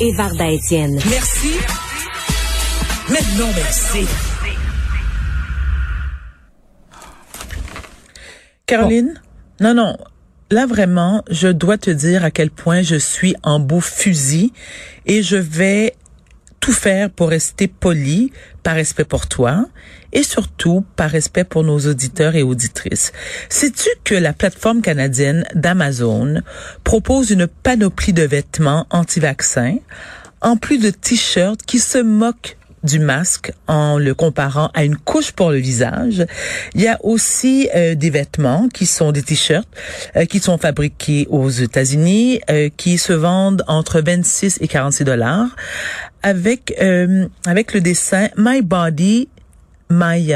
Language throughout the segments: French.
et Varda Étienne. Merci. Mais non, merci. Caroline? Non, non. Là, vraiment, je dois te dire à quel point je suis en beau fusil et je vais faire pour rester poli par respect pour toi et surtout par respect pour nos auditeurs et auditrices. Sais-tu que la plateforme canadienne d'Amazon propose une panoplie de vêtements anti-vaccins en plus de t-shirts qui se moquent du masque en le comparant à une couche pour le visage. Il y a aussi euh, des vêtements qui sont des t-shirts euh, qui sont fabriqués aux États-Unis, euh, qui se vendent entre 26 et 46 dollars, avec avec le dessin My Body My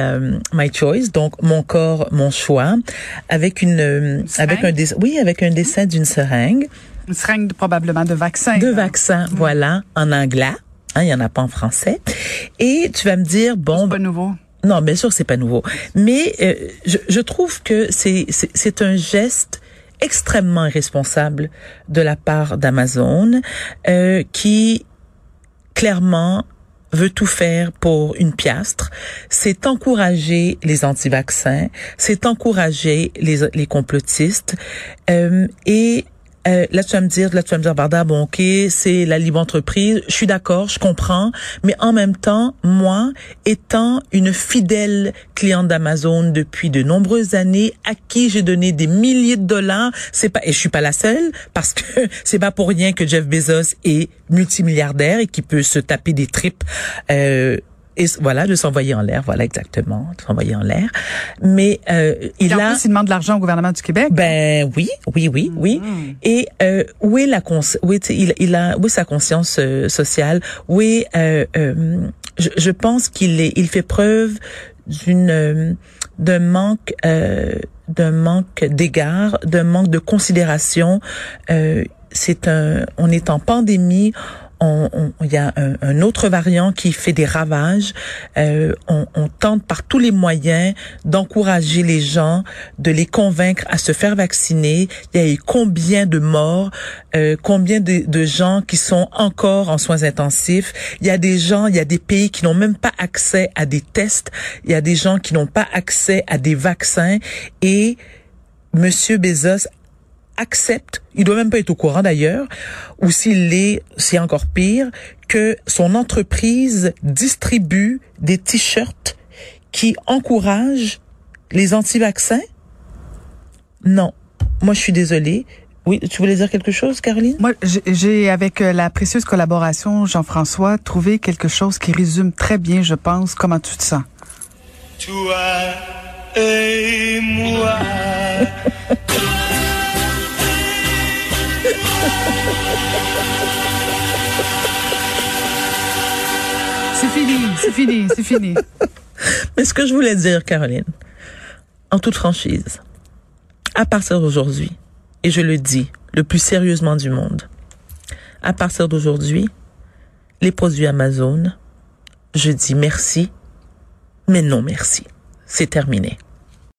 My Choice, donc mon corps, mon choix, avec une avec un dessin, oui, avec un dessin d'une seringue. Une seringue probablement de vaccin. De vaccin, mm. voilà, en anglais. Hein, il y en a pas en français. Et tu vas me dire bon, c'est pas nouveau. Non, bien sûr, c'est pas nouveau. Mais euh, je, je, trouve que c'est c'est un geste extrêmement irresponsable de la part d'Amazon euh, qui clairement veut tout faire pour une piastre, c'est encourager les anti-vaccins, c'est encourager les, les complotistes euh, et euh, là, tu vas me dire, là, tu vas me dire, Barda, bon, ok, c'est la libre entreprise. Je suis d'accord, je comprends. Mais en même temps, moi, étant une fidèle cliente d'Amazon depuis de nombreuses années, à qui j'ai donné des milliers de dollars, c'est pas, et je suis pas la seule, parce que c'est pas pour rien que Jeff Bezos est multimilliardaire et qui peut se taper des tripes, euh, et voilà, de s'envoyer en l'air, voilà exactement, de s'envoyer en l'air. Mais euh, il a. Plus, il demande de l'argent au gouvernement du Québec. Ben oui, oui, oui, oui. Mm-hmm. Et euh, où est la cons où est il, il a où est sa conscience euh, sociale? Où est euh, euh, je, je, pense qu'il est il fait preuve d'une euh, d'un manque d'un manque d'égard, d'un manque de considération. c'est un on est en pandémie, il y a un, autre variant qui fait des ravages. Euh, on, on, tente par tous les moyens d'encourager les gens, de les convaincre à se faire vacciner. Il y a eu combien de morts, euh, combien de, de, gens qui sont encore en soins intensifs. Il y a des gens, il y a des pays qui n'ont même pas accès à des tests. Il y a des gens qui n'ont pas accès à des vaccins et Monsieur Bezos accepte, il doit même pas être au courant d'ailleurs, ou s'il l'est, c'est encore pire, que son entreprise distribue des t-shirts qui encouragent les anti-vaccins? Non. Moi, je suis désolée. Oui, tu voulais dire quelque chose, Caroline? Moi, j'ai, avec euh, la précieuse collaboration, Jean-François, trouvé quelque chose qui résume très bien, je pense, comment tu te sens. Toi et moi. C'est fini, c'est fini, c'est fini. Mais ce que je voulais dire, Caroline, en toute franchise, à partir d'aujourd'hui, et je le dis le plus sérieusement du monde, à partir d'aujourd'hui, les produits Amazon, je dis merci, mais non merci. C'est terminé.